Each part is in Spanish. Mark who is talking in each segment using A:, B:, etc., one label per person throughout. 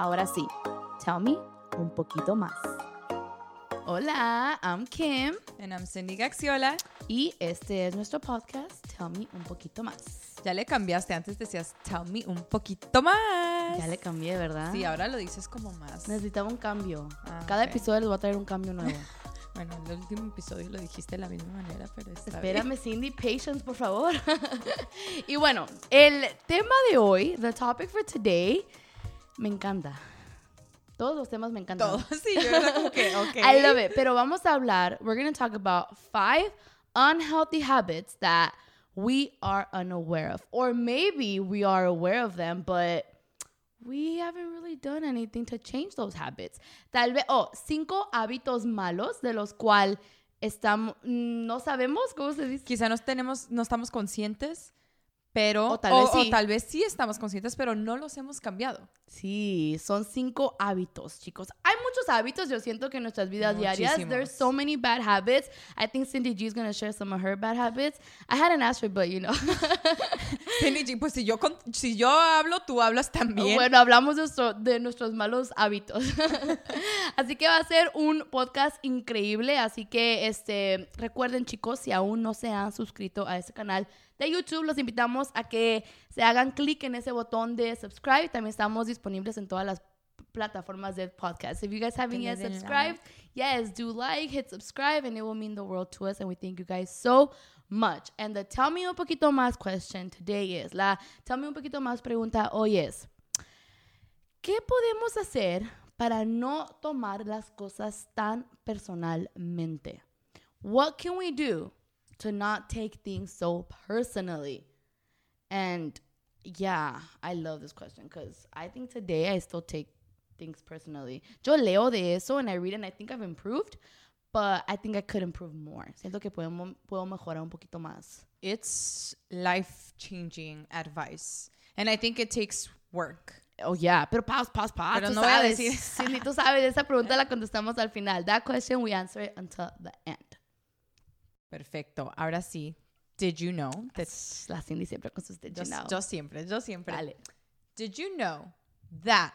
A: Ahora sí, tell me un poquito más. Hola, I'm Kim
B: And I'm Cindy Gaxiola.
A: y este es nuestro podcast Tell me un poquito más.
B: Ya le cambiaste, antes decías tell me un poquito más.
A: Ya le cambié, ¿verdad?
B: Sí, ahora lo dices como más.
A: Necesitaba un cambio.
B: Ah,
A: Cada
B: ok.
A: episodio les voy a traer un cambio nuevo.
B: Bueno, en el último episodio lo dijiste de la misma manera, pero está
A: Espérame, Cindy, patience, por favor. y bueno, el tema de hoy, the topic for today, me encanta. Todos los temas me encantan.
B: Todo, sí, yo era como que, ok.
A: I love it. Pero vamos a hablar, we're going to talk about five unhealthy habits that we are unaware of. Or maybe we are aware of them, but we haven't really done anything to change those habits. Tal vez, oh, cinco hábitos malos de los cuales estamos, no sabemos cómo se dice.
B: Quizá no tenemos, no estamos conscientes, pero...
A: O tal vez sí.
B: o tal vez sí estamos conscientes, pero no los hemos cambiado.
A: Sí, son cinco hábitos, chicos. Hay muchos hábitos, yo siento que en nuestras vidas diarias,
B: Muchísimos.
A: there's so many bad habits. I think Cindy G is going to share some of her bad habits. I hadn't asked her, but you know.
B: Cindy G, pues si yo, si yo hablo, tú hablas también.
A: Bueno, hablamos de, nuestro- de nuestros malos hábitos. así que va a ser un podcast increíble. Así que este, recuerden, chicos, si aún no se han suscrito a este canal de YouTube, los invitamos a que se hagan clic en ese botón de subscribe. También estamos disponibles en todas las plataformas de podcast. If you guys haven't yet subscribed, yes, do like, hit subscribe, and it will mean the world to us. And we thank you guys so much. And the tell me un poquito más question today is la tell me un poquito más pregunta hoy es ¿qué podemos hacer para no tomar las cosas tan personalmente? What can we do to not take things so personally? And yeah, I love this question because I think today I still take things personally. Yo leo de eso and I read and I think I've improved, but I think I could improve more. Siento que podemos, puedo mejorar un poquito más.
B: It's life-changing advice. And I think it takes work.
A: Oh, yeah, pero pause, pause, pause.
B: Pero
A: tú
B: no voy a
A: sabes,
B: decir.
A: Cindy, tú sabes, esa pregunta la contestamos al final. That question, we answer it until the end.
B: Perfecto. Ahora sí. Did you know that
A: La Cindy siempre con sus did
B: Yo,
A: you know.
B: yo siempre, yo siempre.
A: Dale.
B: Did you know that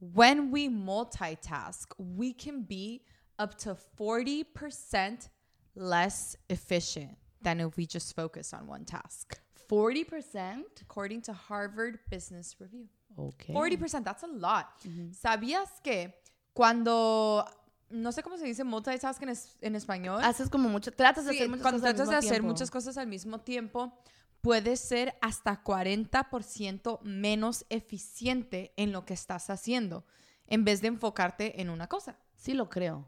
B: when we multitask, we can be up to 40% less efficient than if we just focus on one task?
A: 40%?
B: According to Harvard Business Review.
A: Okay.
B: 40%, that's a lot. ¿Sabías que cuando, no sé cómo se dice multitask en, es- en español?
A: Haces como mucho, tratas de
B: Sí,
A: hacer muchas
B: cuando
A: cosas al
B: tratas de
A: mismo
B: hacer
A: tiempo.
B: muchas cosas al mismo tiempo, puede ser hasta 40% menos eficiente en lo que estás haciendo, en vez de enfocarte en una cosa.
A: Sí lo creo.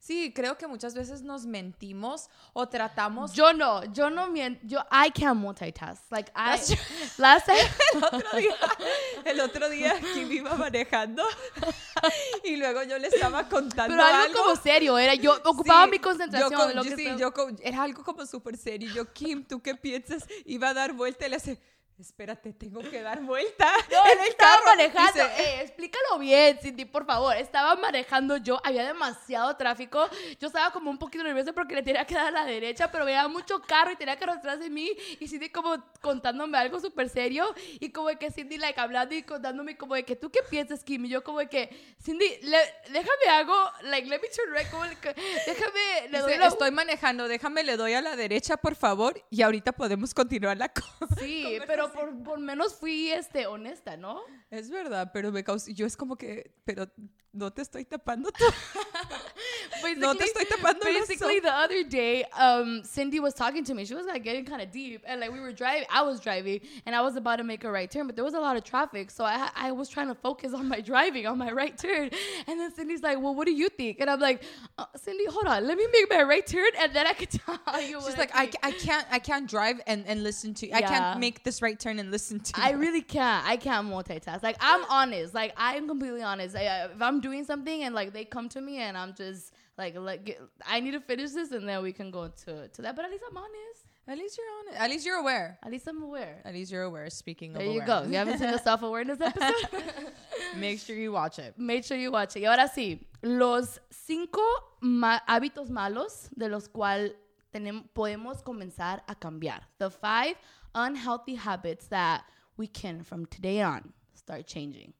B: Sí, creo que muchas veces nos mentimos o tratamos...
A: Yo no, yo no miento. Yo, I can't multitask. Like, I, last time,
B: el otro día, el otro día Kim iba manejando y luego yo le estaba contando
A: pero algo, como serio, era yo, ocupaba
B: Sí,
A: mi concentración.
B: yo co-
A: en lo
B: yo
A: que
B: sí,
A: estaba-
B: yo co- era algo como súper serio. Yo, Kim, ¿tú qué piensas? Iba a dar vuelta y le hace, espérate, tengo que dar vuelta
A: No,
B: en el
A: estaba
B: carro.
A: manejando.
B: Dice,
A: Eh, explícalo bien, Cindy, por favor. Estaba manejando yo, había demasiado tráfico. Yo estaba como un poquito nerviosa porque le tenía que dar a la derecha, pero había mucho carro y tenía carro atrás de mí. Y Cindy como contándome algo súper serio. Y como de que Cindy, like, hablando y contándome como de que, ¿tú qué piensas, Kim? Y yo como de que, Cindy, le- déjame algo, like, let me turn right, como que, déjame, le doy
B: dice,
A: la...
B: estoy manejando, déjame, le doy a la derecha, por favor, y ahorita podemos continuar la cosa.
A: Sí, pero por, por menos fui, este, honesta, ¿no?
B: Es verdad, pero me causó, yo es como que, pero no te estoy tapando tú. No te
A: Basically-
B: estoy tapando
A: Basically, the other day, um, Cindy was talking to me. She was like getting kind of deep, and like we were driving. I was driving, and I was about to make a right turn, but there was a lot of traffic, so I I was trying to focus on my driving, on my right turn. And then Cindy's like, "Well, what do you think?" And I'm like, uh, "Cindy, hold on, let me make my right turn, and then I can tell you."
B: She's
A: what
B: like,
A: I,
B: I,
A: think."
B: I can't, I can't drive and, and listen to, I
A: Yeah.
B: can't make this right turn and listen to
A: I
B: you."
A: really can't. I can't multitask. Like I'm honest. Like I'm completely honest. I, I- if I'm doing something and like they come to me and I'm just like like get, I need to finish this and then we can go to to that. But at least I'm honest.
B: At least you're on it. At least you're aware.
A: At least I'm aware.
B: At least you're aware. Speaking of
A: There you go.
B: awareness.
A: You haven't seen the self awareness episode?
B: Make sure you watch it.
A: Make sure you watch it. Y ahora sí, los cinco ma- hábitos malos de los cuales podemos comenzar a cambiar. The five unhealthy habits that we can, from today on, start changing.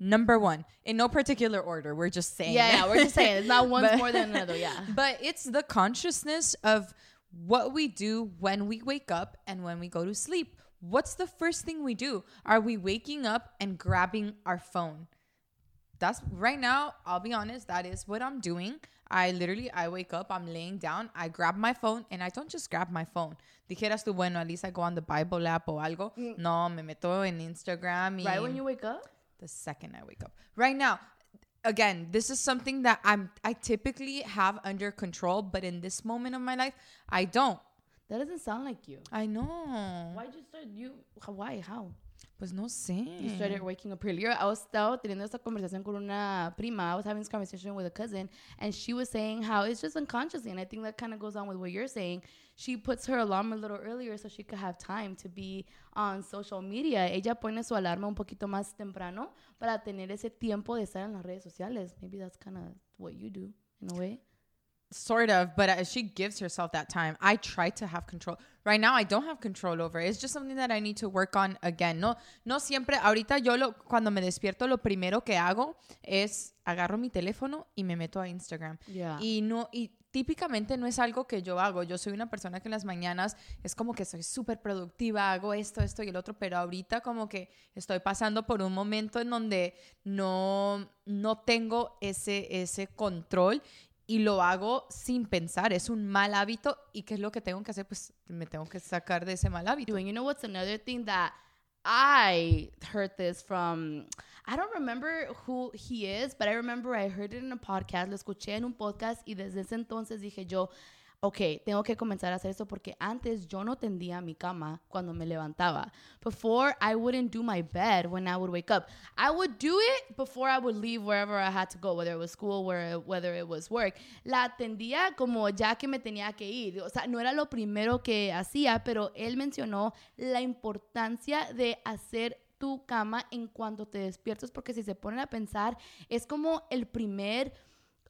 B: Number one, in no particular order, we're just saying.
A: Yeah, yeah, we're just saying it's not one's
B: But-
A: more than another. Yeah.
B: But it's the consciousness of what we do when we wake up and when we go to sleep. What's the first thing we do? Are we waking up and grabbing our phone? That's right now, I'll be honest, that is what I'm doing. I literally I wake up, I'm laying down, I grab my phone and I don't just grab my phone. Dijeras tú, bueno, at least I go on the Bible app o algo. Mm. No, me meto en Instagram y
A: Right when you wake up.
B: The second I wake up. Right now, again, this is something that I'm I typically have under control, but in this moment of my life, I don't.
A: That doesn't sound like you.
B: I know.
A: Why'd you start? You why? How?
B: Pues no sé.
A: You started waking up earlier. I was estaba teniendo esta conversación con una prima. I was having this conversation with a cousin, and she was saying how it's just unconsciously, and I think that kind of goes on with what you're saying. She puts her alarm a little earlier so she could have time to be on social media. Ella pone su alarma un poquito más temprano para tener ese tiempo de estar en las redes sociales. Maybe that's kind of what you do in a way.
B: Sort of, but uh, she gives herself that time. I try to have control. Right now, I don't have control over it. It's just something that I need to work on again. No, no siempre. Ahorita yo lo, cuando me despierto, lo primero que hago es agarro mi teléfono y me meto a Instagram.
A: Yeah.
B: Y no, y típicamente no es algo que yo hago. Yo soy una persona que en las mañanas es como que soy súper productiva, hago esto, esto y el otro, pero ahorita como que estoy pasando por un momento en donde no, no tengo ese, ese control y lo hago sin pensar. Es un mal hábito y ¿qué es lo que tengo que hacer? Pues me tengo que sacar de ese mal hábito.
A: doing. You know what's another thing that I heard this from I don't remember who he is, but I remember I heard it in a podcast, lo escuché en un podcast y desde ese entonces dije yo, ok, tengo que comenzar a hacer esto porque antes yo no tendía mi cama cuando me levantaba. Before, I wouldn't do my bed when I would wake up. I would do it before I would leave wherever I had to go, whether it was school, where, whether it was work. La atendía como ya que me tenía que ir. O sea, no era lo primero que hacía, pero él mencionó la importancia de hacer tu cama en cuanto te despiertas, porque si se ponen a pensar, es como el primer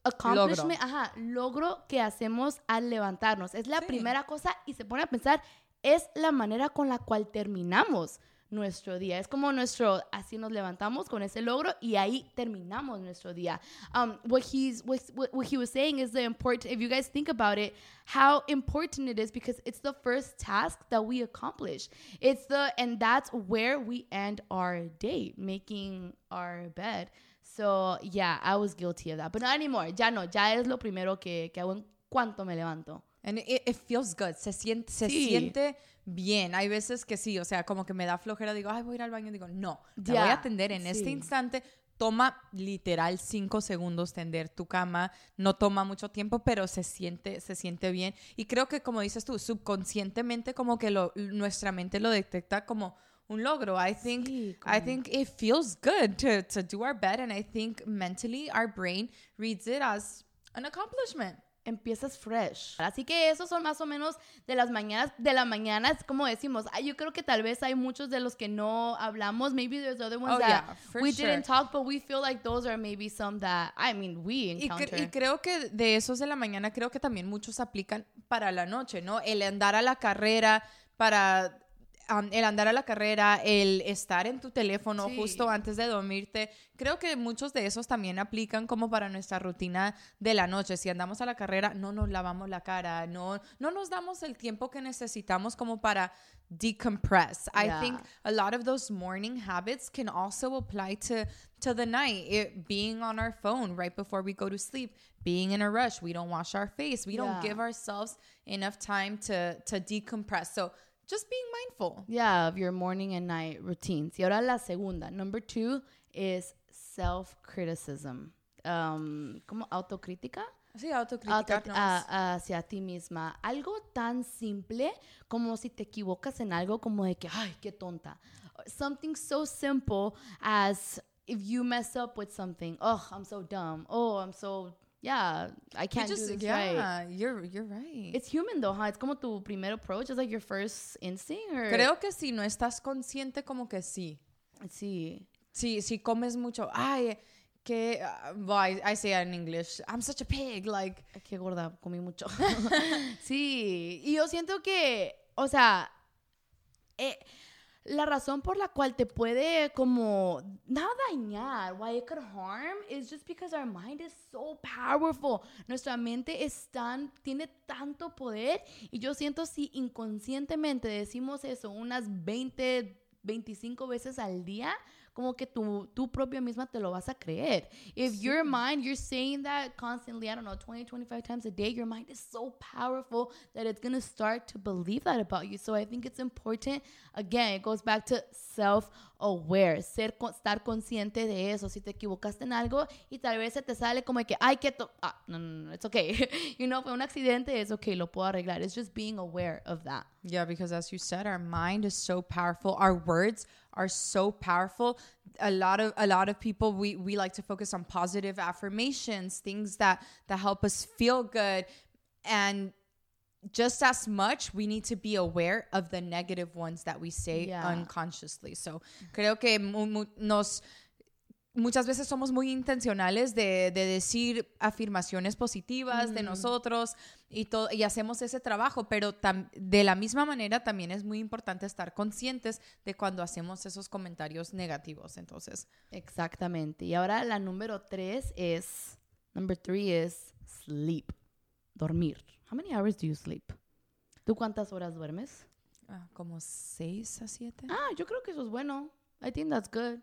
A: accomplishment, ajá, logro que hacemos al levantarnos. Es la
B: Sí.
A: primera cosa y se pone a pensar, es la manera con la cual terminamos nuestro día. Es como nuestro, así nos levantamos con ese logro y ahí terminamos nuestro día. Um, what he's, what, what he was saying is the important, if you guys think about it, how important it is because it's the first task that we accomplish. It's the, and that's where we end our day, making our bed. So, yeah, I was guilty of that. But not anymore. Ya no. Ya es lo primero que, que hago en cuanto me levanto.
B: And it, it feels good. Se siente, se
A: Sí.
B: siente bien. Hay veces que sí, o sea, como que me da flojera, digo, ay, voy a ir al baño. Digo, no, te voy a atender en este
A: sí.
B: instante. Toma literal cinco segundos tender tu cama. No toma mucho tiempo, pero se siente, se siente bien. Y creo que, como dices tú, subconscientemente como que lo, nuestra mente lo detecta como un logro. I think,
A: Sí,
B: I think it feels good to, to do our bed. And I think mentally our brain reads it as an accomplishment.
A: empiezas fresh. Así que esos son más o menos de las mañanas, de la mañana, es como decimos, yo creo que tal vez hay muchos de los que no hablamos, maybe there's other ones
B: Oh,
A: that
B: yeah,
A: we
B: sure.
A: didn't talk, but we feel like those are maybe some that, I mean, we
B: Y, cre-
A: encounter.
B: y creo que de esos de la mañana, creo que también muchos aplican para la noche, ¿no? El andar a la carrera, para um, el andar a la carrera, el estar en tu teléfono
A: Sí.
B: justo antes de dormirte. Creo que muchos de esos también aplican como para nuestra rutina de la noche. Si andamos a la carrera, no nos lavamos la cara, no, no nos damos el tiempo que necesitamos como para decompress. I
A: Yeah.
B: think a lot of those morning habits can also apply to to the night it, being on our phone right before we go to sleep being in a rush we don't wash our face we don't
A: Yeah.
B: give ourselves enough time to to decompress so just being mindful
A: Yeah, of your morning and night routines. Y ahora la segunda, number two, is self-criticism. Um, ¿Cómo? ¿Autocrítica?
B: sí
A: Auto-
B: autocriticarnos
A: a- hacia ti misma. Algo tan simple como si te equivocas en algo como de que, ay, qué tonta. Something so simple as if you mess up with something. Oh, I'm so dumb. Oh, I'm so, yeah, I
B: You
A: can't
B: just
A: do this
B: yeah
A: right.
B: you're you're right
A: It's human though, huh? It's como tu primer approach. It's like your first instinct. Or...
B: creo que si no estás consciente como que sí
A: Sí.
B: si si comes mucho ay que uh, well, I, I say it in English I'm such a pig like
A: Qué gorda, comí mucho. sí, y yo siento que, o sea, eh, la razón por la cual te puede como nada dañar, why it could harm, is just because our mind is so powerful. Nuestra mente es tan, tiene tanto poder y yo siento si inconscientemente decimos eso unas 20, 25 veces al día, como que tú propia misma te lo vas a creer. If your mind, you're saying that constantly, I don't know, 20, 25 times a day, your mind is so powerful that it's going to start to believe that about you. So I think it's important, again, it goes back to self aware, ser, estar consciente de eso. Si te equivocaste en algo y tal vez se te sale como que, ay, que ah, no, no, no, it's okay. you know, fue un accidente, es okay, lo puedo arreglar. It's just being aware of that.
B: Yeah, because as you said, our mind is so powerful. Our words are so powerful. A lot of a lot of people we we like to focus on positive affirmations, things that that help us feel good and just as much we need to be aware of the negative ones that we say
A: Yeah.
B: unconsciously. So, creo que mu- mu- nos muchas veces somos muy intencionales de, de decir afirmaciones positivas de nosotros y, todo, y hacemos ese trabajo, pero tam- de la misma manera también es muy importante estar conscientes de cuando hacemos esos comentarios negativos. Entonces,
A: Exactamente. Y ahora la número tres es, number three is sleep, dormir. How many hours do you sleep? ¿Tú cuántas horas duermes?
B: ah, como seis a siete.
A: Ah, yo creo que eso es bueno. I think that's good.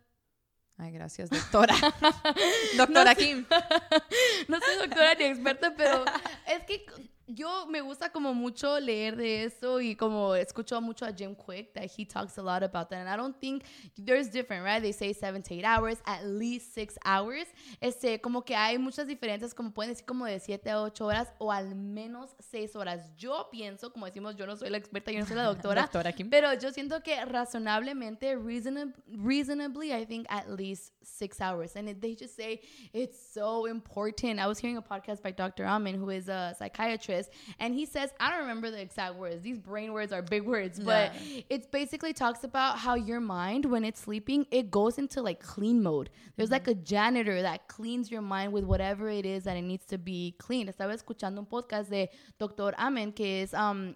B: Ay, gracias, doctora. doctora
A: No.
B: Kim.
A: No soy doctora ni experta, pero es que yo me gusta como mucho leer de eso y como escucho mucho a Jim Quick that he talks a lot about that. And I don't think there's different, right? They say seven to eight hours, at least six hours. Este, como que hay muchas diferencias, como pueden decir como de siete a ocho horas o al menos seis horas. Yo pienso, como decimos, yo no soy la experta, yo no soy la doctora.
B: Doctora Kim.
A: Pero yo siento que razonablemente, reasonab- reasonably, I think at least six hours. And it- they just say it's so important. I was hearing a podcast by Dr. Amin, who is a psychiatrist, and he says, I don't remember the exact words. These brain words are big words, but it's basically talks about how your mind, when it's sleeping, it goes into like clean mode. There's like a janitor that cleans your mind with whatever it is that it needs to be cleaned. Estaba escuchando un podcast de Dr. Amin, que es, um,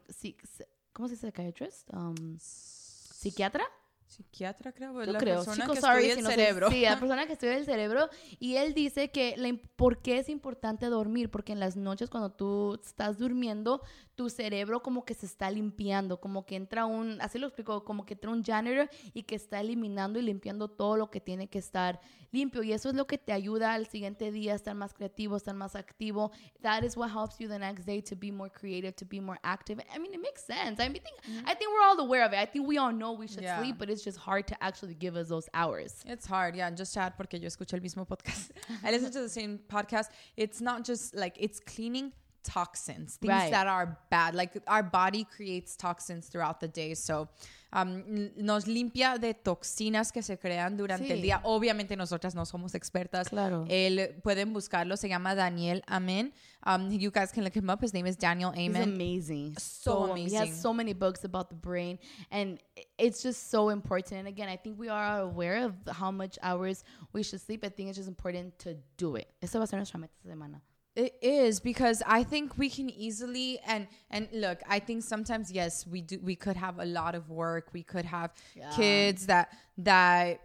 A: ¿cómo se dice psychiatrist? Um, psiquiatra.
B: Psiquiatra, creo.
A: Yo
B: la
A: creo,
B: persona
A: chico,
B: que
A: sorry
B: estudia el cerebro.
A: sí, la persona que estudia el cerebro. Y él dice que la por qué es importante dormir, porque en las noches cuando tú estás durmiendo, tu cerebro como que se está limpiando, como que entra un, así lo explico, como que entra un janitor y que está eliminando y limpiando todo lo que tiene que estar limpio. Y eso es lo que te ayuda al siguiente día a estar más creativo, estar más activo. That is what helps you the next day to be more creative, to be more active. I mean, it makes sense. I mean, think, I think we're all aware of it. I think we all know we should
B: Yeah.
A: sleep, but it's just hard to actually give us those hours.
B: It's hard, yeah. Just to add, porque yo escucho el mismo podcast. I listen to the same podcast. It's not just like it's cleaning toxins, things
A: Right.
B: that are bad. Like our body creates toxins throughout the day, so um, nos limpia de toxinas que se crean durante el día. Obviamente nosotras no somos expertas.
A: Claro.
B: Él pueden buscarlo. Se llama Daniel Amen. Um, you guys can look him up. His name is Daniel
A: He's
B: Amen.
A: amazing.
B: So
A: He
B: amazing.
A: He has so many books about the brain, and it's just so important. And again, I think we are aware of how much hours we should sleep. I think it's just important to do it. Esa va a ser nuestra meta esta semana.
B: It is because I think we can easily and and look, I think sometimes yes, we do we could have a lot of work, we could have
A: Yeah.
B: kids that that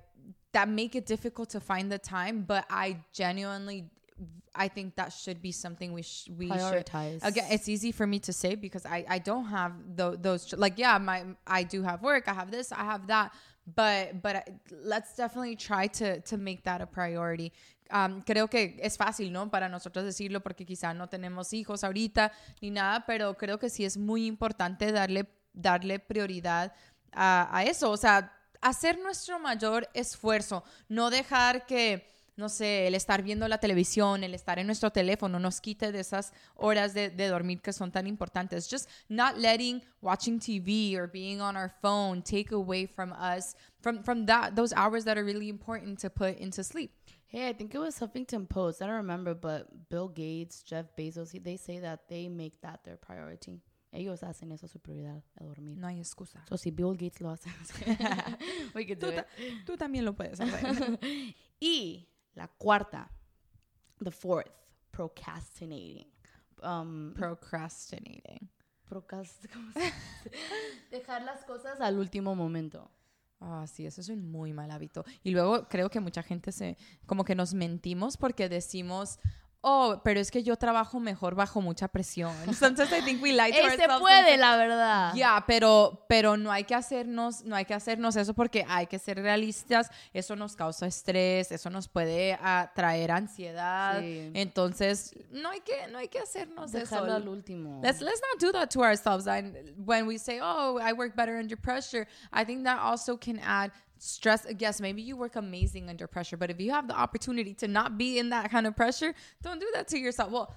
B: that make it difficult to find the time, but I genuinely I think that should be something we sh- we
A: Prioritize.
B: should again it's easy for me to say because I I don't have tho- those like yeah, my I do have work, I have this, I have that, but but I- let's definitely try to to make that a priority. Um, creo que es fácil, ¿no? Para nosotros decirlo porque quizá no tenemos hijos ahorita ni nada, pero creo que sí es muy importante darle, darle prioridad a, eso. O sea, hacer nuestro mayor esfuerzo, no dejar que, no sé, el estar viendo la televisión, el estar en nuestro teléfono nos quite de esas horas de, de dormir que son tan importantes. Just not letting watching TV or being on our phone take away from us, from, from that, those hours that are really important to put into sleep.
A: Hey, I think it was Huffington Post. I don't remember, but Bill Gates, Jeff Bezos, they say that they make that their priority. Ellos hacen eso su prioridad, el dormir.
B: No hay excusa.
A: So si Bill Gates lo hace, we could do
B: Tú,
A: it.
B: ta- tú también lo puedes hacer.
A: Y la cuarta, the fourth, procrastinating. Um,
B: Procrastinating.
A: procrast- ¿cómo se dice? Dejar las cosas al último momento.
B: Ah, sí, eso es un muy mal hábito. Y luego creo que mucha gente se, como que nos mentimos porque decimos, oh, pero es que yo trabajo mejor bajo mucha presión. Sometimes I think we lie to
A: Ey, se
B: ourselves
A: puede, la verdad.
B: Ya, pero, pero no hay que hacernos, no hay que hacernos eso porque hay que ser realistas. Eso nos causa estrés, eso nos puede ah, traer ansiedad.
A: Sí.
B: Entonces, no hay que, no hay que hacernos
A: Dejarlo
B: eso.
A: al último.
B: Let's let's not do that to ourselves. And when we say, "Oh, I work better under pressure," I think that also can add stress. Yes, maybe you work amazing under pressure, but if you have the opportunity to not be in that kind of pressure, don't do that to yourself. Well,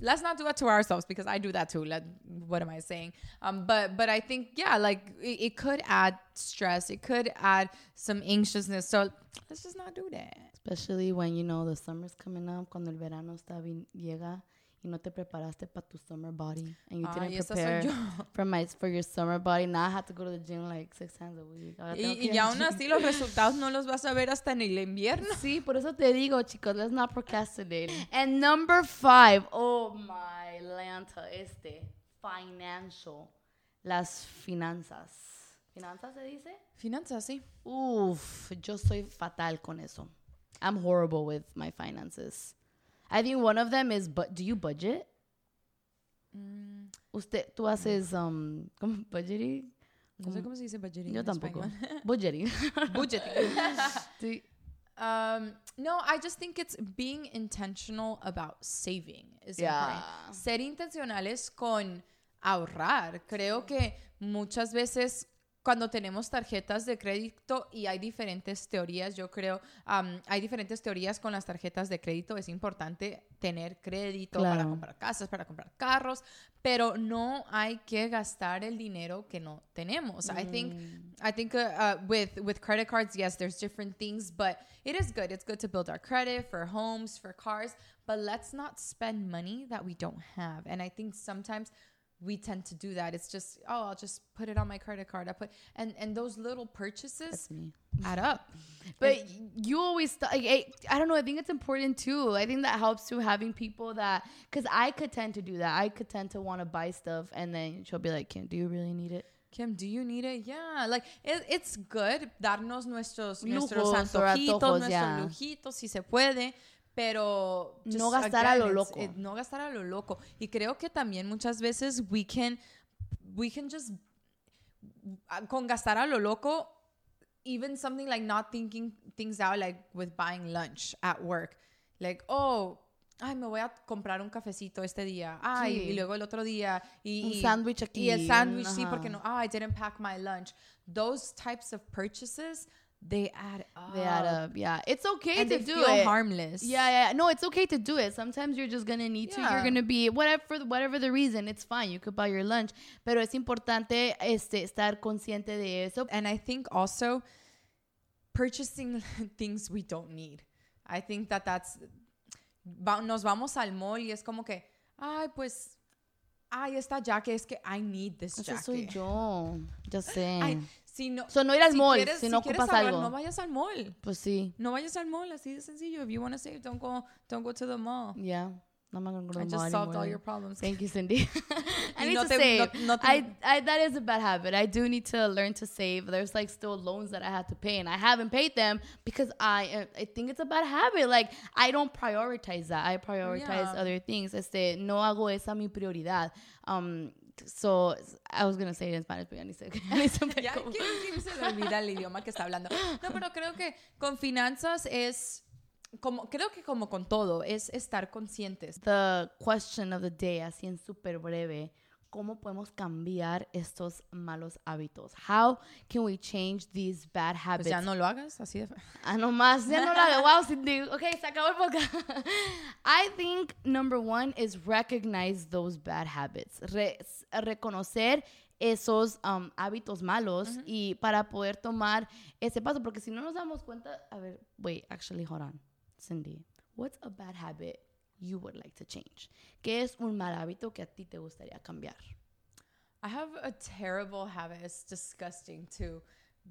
B: let's not do that to ourselves because I do that too. Let, what am I saying? Um, but but I think yeah, like it, it could add stress. It could add some anxiousness. So let's just not do that.
A: Especially when, you know, the summer's coming up, cuando el verano está bien, llega y no te preparaste para tu summer body. And you
B: Ay,
A: didn't prepare
B: yo.
A: for, my, for your summer body. Now I have to go to the gym like six times a week.
B: Y, y aún así los resultados no los vas a ver hasta en el invierno.
A: Sí, por eso te digo, chicos, let's not procrastinate. And number five, oh my lanta, este, financial, las finanzas. ¿Finanzas se dice?
B: Finanzas, sí.
A: Uf, yo soy fatal con eso. I'm horrible with my finances. I think one of them is, but do you budget?
B: Mm,
A: Usted, tú haces, um, ¿cómo? Budgeting?
B: No sé cómo se dice budgeting
A: Yo tampoco. Budgeting.
B: budgeting.
A: Sí.
B: Um, no, I just think it's being intentional about saving is
A: Yeah.
B: important. Ser intencionales con ahorrar. Creo que muchas veces cuando tenemos tarjetas de crédito y hay diferentes teorías, yo creo, um, hay diferentes teorías con las tarjetas de crédito. Es importante tener crédito para
A: Claro.
B: comprar casas, para comprar carros, pero no hay que gastar el dinero que no tenemos. I think I think uh, uh, with with credit cards, yes, there's different things, but it is good. It's good to build our credit for homes, for cars, but let's not spend money that we don't have. And I think sometimes we tend to do that. It's just, oh, I'll just put it on my credit card. I put and and those little purchases add up.
A: But you always, st- I, I don't know. I think it's important too. I think that helps too having people that, because I could tend to do that. I could tend to want to buy stuff, and then she'll be like, "Kim, do you really need it?"
B: Kim, do you need it? Yeah, like it, it's good darnos nuestros nuestros
A: Lujos or
B: antojitos,
A: antojos,
B: nuestros
A: yeah.
B: lujitos si se puede, pero
A: No gastar a lo loco.
B: it- no gastar a lo loco. Y creo que también muchas veces we can we can just con gastar a lo loco even something like not thinking things out like with buying lunch at work. Like, oh, ay, me voy a comprar un cafecito este día. Ay,
A: Sí.
B: y luego el otro día y
A: Un
B: y-
A: sándwich
B: y
A: aquí,
B: el sándwich sí porque no, ah, I didn't pack my lunch. Those types of purchases, they add up.
A: They add up. Yeah, it's okay
B: And
A: to do it.
B: harmless.
A: Yeah, yeah. No, it's okay to do it. Sometimes you're just gonna need to. You're gonna be whatever for whatever the reason. It's fine. You could buy your lunch, pero es importante este estar consciente de eso.
B: And I think also purchasing things we don't need. I think that that's nos vamos al mall y es como que, ay, pues ay, esta jacket es que I need this jacket.
A: soy yo. Ya sé.
B: Ay, si no
A: So, no ir al
B: si
A: mall
B: quieres-
A: si no
B: quieres
A: ocupas
B: ahorrar,
A: algo.
B: No vayas al mall.
A: Pues sí.
B: No vayas al mall, así de sencillo. If you want to save, don't go don't go to the mall.
A: Yeah. I'm not gonna go to
B: I just solved all
A: anymore.
B: your problems.
A: Thank you, Cindy. I need
B: no
A: to
B: te-
A: save.
B: no- te-
A: I, I, that is a bad habit. I do need to learn to save. There's like still loans that I have to pay, and I haven't paid them because I, uh, I think it's a bad habit. Like I don't prioritize that. I prioritize
B: Yeah.
A: other things. Este, no hago esa mi prioridad. Um, so I was gonna say it in Spanish, but ya ni sé. ya
B: Kim se le olvida el idioma que está hablando. No, pero creo que con finanzas es como creo que como con todo es estar conscientes.
A: The question of the day, así en súper breve. ¿Cómo podemos cambiar estos malos hábitos? How can we change these bad
B: Pues
A: habits?
B: ya no lo hagas así de
A: Ah, no más. Ya no la hago. Wow, Cindy. Okay, se acabó el podcast. I think number one is recognize those bad habits. Re- reconocer esos um, hábitos malos y para poder tomar ese paso. Porque si no nos damos cuenta, a ver, wait, actually, hold on. Cindy, what's a bad habit you would like to change? ¿Qué es un mal hábito que a ti te gustaría cambiar?
B: I have a terrible habit. It's disgusting too,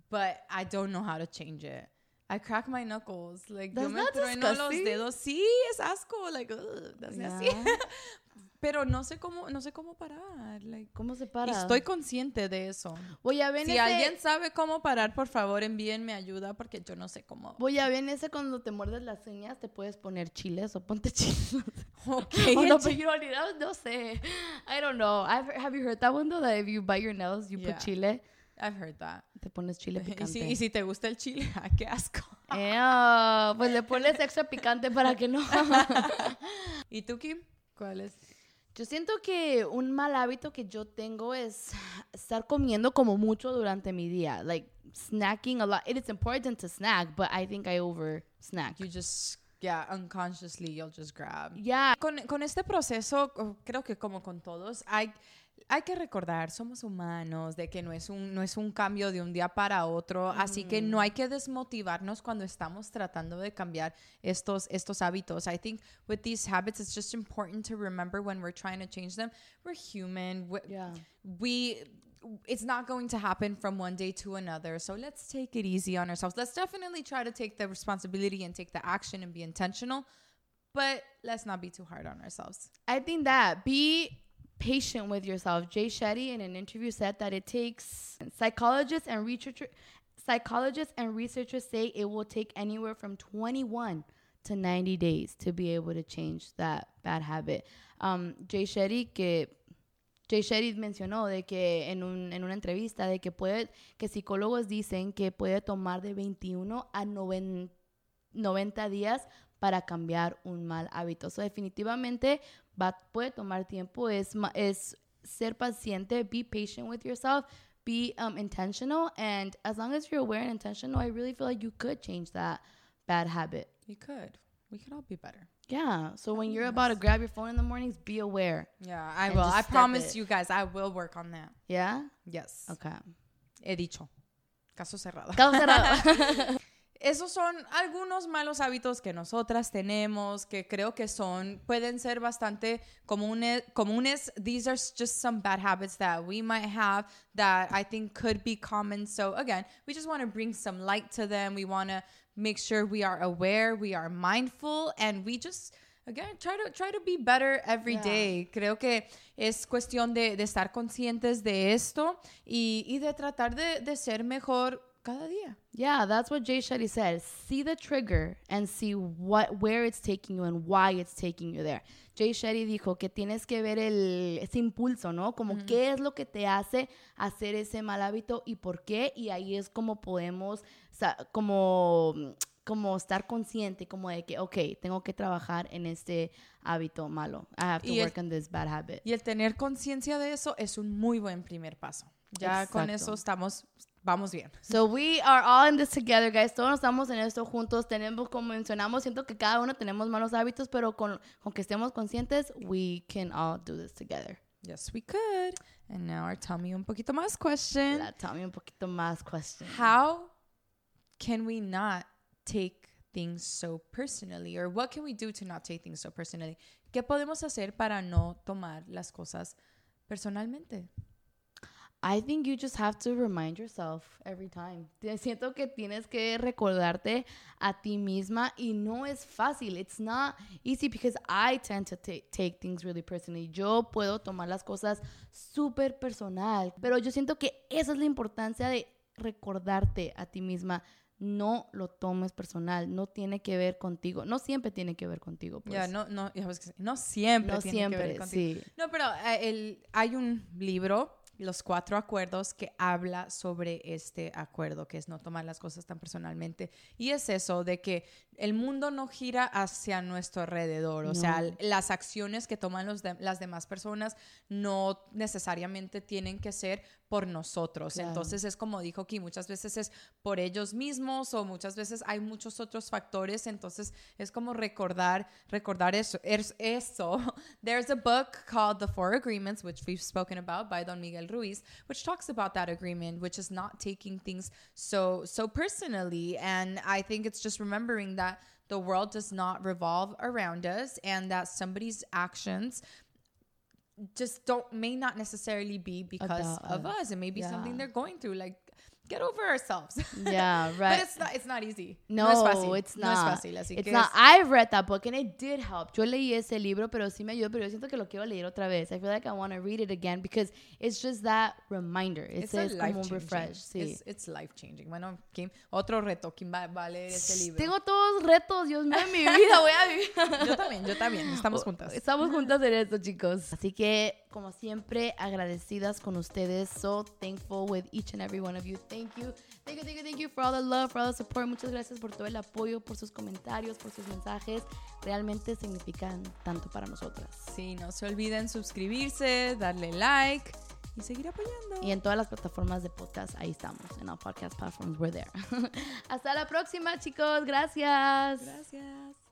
B: but I don't know how to change it. I crack my knuckles. Like yo
A: That's
B: me
A: not
B: trueno los
A: disgusting.
B: dedos. Sí, es asco. Like, ugh, that's nasty. Pero no sé cómo, no sé cómo parar. like,
A: ¿Cómo se
B: y
A: para?
B: estoy consciente de eso.
A: Voy a ver
B: Si
A: ese-
B: alguien sabe cómo parar, por favor, envíenme ayuda porque yo no sé cómo.
A: Voy a ver ese cuando te muerdes las uñas, te puedes poner chiles o ponte chiles.
B: Ok.
A: oh, no, you. No sé. I don't know. I've, have you heard that one though? That if you bite your nails, you
B: Yeah.
A: put chile.
B: I've heard that.
A: Te pones chile
B: Y
A: picante.
B: si, y si te gusta el chile, ¡ah, qué asco.
A: Ew, pues le pones extra picante para que no.
B: ¿Y tú, Kim? ¿Cuál es?
A: Yo siento que un mal hábito que yo tengo es estar comiendo como mucho durante mi día. Like snacking a lot. It is important to snack, but I think I over snack.
B: You just, yeah, unconsciously you'll just grab.
A: Yeah.
B: Con, con este proceso, creo que como con todos, hay, hay que recordar, somos humanos, de que no es, un, no es un cambio de un día para otro, así que no hay que desmotivarnos cuando estamos tratando de cambiar estos, estos hábitos. I think with these habits, it's just important to remember when we're trying to change them, we're human. We,
A: Yeah.
B: we it's not going to happen from one day to another. So let's take it easy on ourselves. Let's definitely try to take the responsibility and take the action and be intentional, but let's not be too hard on ourselves.
A: I think that be patient with yourself. Jay Shetty in an interview said that it takes psychologists and researchers psychologists and researchers say it will take anywhere from 21 to 90 days to be able to change that bad habit. Um, Jay Shetty que Jay Shetty mencionó de que en, un, en una entrevista de que puede que psicólogos dicen que puede tomar de 21 a 90 90 días para cambiar un mal hábito. So, definitivamente va, puede tomar tiempo, es, es ser paciente, be patient with yourself, be um, intentional, and as long as you're aware and intentional, I really feel like you could change that bad habit.
B: You could. We could all be better.
A: Yeah, so when you're about to grab your phone in the mornings, be aware.
B: Yeah, I will. I promise
A: it.
B: you guys, I will work on that.
A: Yeah?
B: Yes.
A: Okay.
B: He dicho. Caso cerrado.
A: Caso cerrado.
B: Esos son algunos malos hábitos que nosotras tenemos, que creo que son, pueden ser bastante comune- comunes. These are just some bad habits that we might have that I think could be common. So again, we just want to bring some light to them. We want to make sure we are aware, we are mindful, and we just again try to try to be better every
A: Yeah.
B: day. Creo que es cuestión de, de estar conscientes de esto y, y de tratar de, de ser mejor cada día.
A: Yeah, that's what Jay Shetty said. See the trigger and see what where it's taking you and why it's taking you there. Jay Shetty dijo que tienes que ver el, ese impulso, ¿no? Como qué es lo que te hace hacer ese mal hábito y por qué. Y ahí es como podemos, como, como estar consciente, como de que, ok, tengo que trabajar en este hábito malo. I have to
B: Y el-
A: work on this bad habit.
B: Y el tener conciencia de eso es un muy buen primer paso. Ya con eso estamos, vamos bien.
A: So we are all in this together, guys. Todos estamos en esto juntos. Tenemos, como mencionamos, siento que cada uno tenemos malos hábitos, pero con, con que estemos conscientes, we can all do this together.
B: Yes, we could. And now our tell me un poquito más question.
A: La- Tell me un poquito más question.
B: How can we not take things so personally? Or what can we do to not take things so personally? ¿Qué podemos hacer para no tomar las cosas personalmente?
A: I think you just have to remind yourself every time. Te- Siento que tienes que recordarte a ti misma y no es fácil. It's not easy because I tend to ta- take things really personally. Yo puedo tomar las cosas súper personal, pero yo siento que esa es la importancia de recordarte a ti misma. No lo tomes personal, no tiene que ver contigo, no siempre tiene que ver contigo. Pues.
B: Ya, no, no, sí. no siempre
A: no
B: tiene que ver
A: siempre,
B: contigo.
A: sí.
B: No, pero eh, el, hay un libro, Los Cuatro Acuerdos, que habla sobre este acuerdo, que es no tomar las cosas tan personalmente. Y es eso, de que el mundo no gira hacia nuestro alrededor. O sea, las acciones que toman los de- las demás personas no necesariamente tienen que ser por nosotros.
A: Claro.
B: Entonces es como dijo aquí, muchas veces es por ellos mismos o muchas veces hay muchos otros factores. Entonces es como recordar, recordar eso. Es eso. There's a book called The Four Agreements, which we've spoken about by Don Miguel Ruiz, which talks about that agreement, which is not taking things so so personally. And I think it's just remembering that the world does not revolve around us and that somebody's actions just don't may not necessarily be because of
A: us.
B: us. It may be something they're going through. Like get over ourselves.
A: Yeah,
B: but
A: right.
B: it's not it's not easy.
A: No,
B: es fácil.
A: it's
B: No
A: not.
B: es fácil, así
A: it's
B: que
A: not.
B: es-
A: I've read that book and it did help. Yo leí ese libro, pero sí me ayudó, pero yo siento que lo quiero leer otra vez. I feel like I want to read it again because it's just that reminder. It
B: it's a
A: says como un refresh. Sí.
B: It's, it's life changing. Bueno, Kim, otro reto. ¿Quién va, va a leer ese libro?
A: Tengo todos retos, Dios mío, en mi vida voy a vivir.
B: Yo también, yo también. Estamos juntas.
A: Estamos juntas en esto, chicos. Así que, como siempre, agradecidas con ustedes. So thankful with each and every one of you. Thank you. Thank you, thank you, thank you for all the love, for all the support. Muchas gracias por todo el apoyo, por sus comentarios, por sus mensajes. Realmente significan tanto para nosotras.
B: Sí, no se olviden suscribirse, darle like y seguir apoyando.
A: Y en todas las plataformas de podcast, ahí estamos. En all podcast platforms, we're there. Hasta la próxima, chicos. Gracias.
B: Gracias.